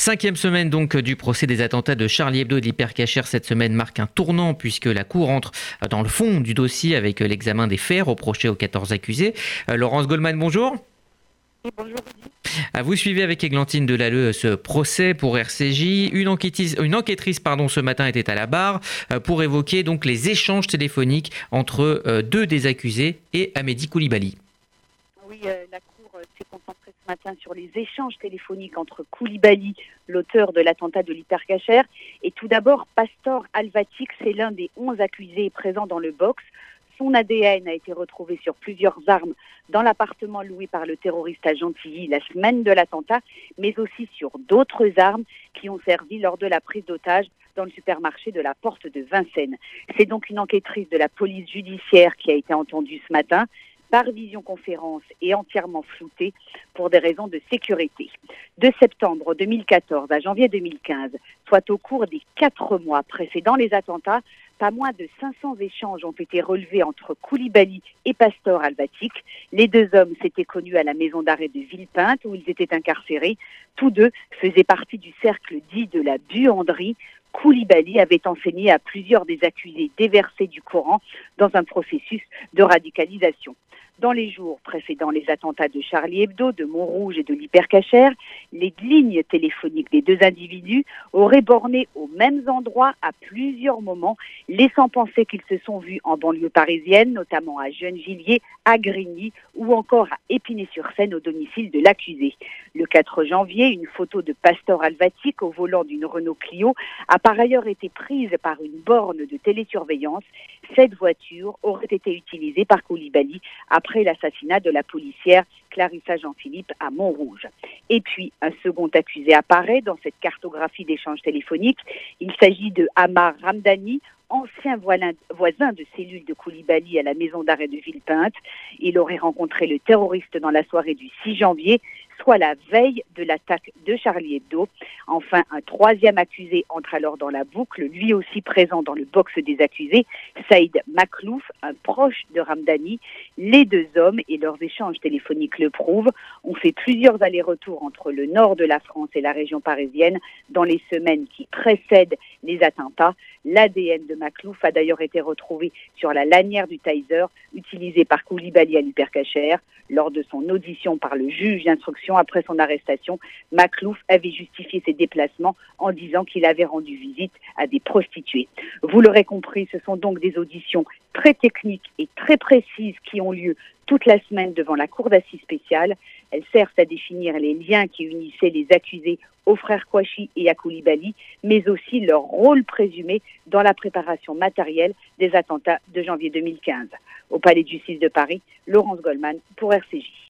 Cinquième semaine donc du procès des attentats de Charlie Hebdo et d'Hypercacher. Cette semaine marque un tournant puisque la Cour entre dans le fond du dossier avec l'examen des faits reprochés aux 14 accusés. Euh, Laurence Goldman, bonjour. bonjour. Vous suivez avec Églantine Delalleux ce procès pour RCJ. Une, enquêtrice, une enquêtrice pardon, ce matin était à la barre euh, pour évoquer donc les échanges téléphoniques entre euh, deux des accusés et Amédi Koulibaly. Oui, la s'est concentré ce sur les échanges téléphoniques entre Koulibaly, l'auteur de l'attentat de l'hypercachère, et tout d'abord Pastor Alvatic, c'est l'un des 11 accusés présents dans le box. Son ADN a été retrouvé sur plusieurs armes dans l'appartement loué par le terroriste à Gentilly la semaine de l'attentat, mais aussi sur d'autres armes qui ont servi lors de la prise d'otage dans le supermarché de la Porte de Vincennes. C'est donc une enquêtrice de la police judiciaire qui a été entendue ce matin par visioconférence et entièrement floutée pour des raisons de sécurité. De septembre 2014 à janvier 2015, soit au cours des quatre mois précédant les attentats, pas moins de 500 échanges ont été relevés entre Koulibaly et Pastor Albatic. Les deux hommes s'étaient connus à la maison d'arrêt de Villepinte où ils étaient incarcérés. Tous deux faisaient partie du cercle dit de la buanderie Koulibaly avait enseigné à plusieurs des accusés déversés du Coran dans un processus de radicalisation. Dans les jours précédant les attentats de Charlie Hebdo, de Montrouge et de l'Hypercachère, les lignes téléphoniques des deux individus auraient borné aux mêmes endroits à plusieurs moments, laissant penser qu'ils se sont vus en banlieue parisienne, notamment à Gennevilliers, à Grigny ou encore à Épinay-sur-Seine au domicile de l'accusé. Le 4 janvier, une photo de Pastor Alvatic au volant d'une Renault Clio a par ailleurs été prise par une borne de télésurveillance. Cette voiture aurait été utilisée par Koulibaly après après l'assassinat de la policière Clarissa Jean-Philippe à Montrouge. Et puis, un second accusé apparaît dans cette cartographie d'échanges téléphoniques. Il s'agit de Amar Ramdani, ancien voisin de cellule de Koulibaly à la maison d'arrêt de Villepinte. Il aurait rencontré le terroriste dans la soirée du 6 janvier soit la veille de l'attaque de Charlie Hebdo. Enfin, un troisième accusé entre alors dans la boucle, lui aussi présent dans le box des accusés, Saïd Maklouf, un proche de Ramdani. Les deux hommes et leurs échanges téléphoniques le prouvent, ont fait plusieurs allers-retours entre le nord de la France et la région parisienne dans les semaines qui précèdent les attentats. L'ADN de Maklouf a d'ailleurs été retrouvé sur la lanière du Tizer utilisée par Koulibaly à l'hypercachère. Lors de son audition par le juge d'instruction après son arrestation, Maclouf avait justifié ses déplacements en disant qu'il avait rendu visite à des prostituées. Vous l'aurez compris, ce sont donc des auditions très techniques et très précises qui ont lieu toute la semaine devant la Cour d'assises spéciale. Elles servent à définir les liens qui unissaient les accusés aux frères Kouachi et à Koulibaly, mais aussi leur rôle présumé dans la préparation matérielle des attentats de janvier 2015. Au Palais de justice de Paris, Laurence Goldman pour RCJ.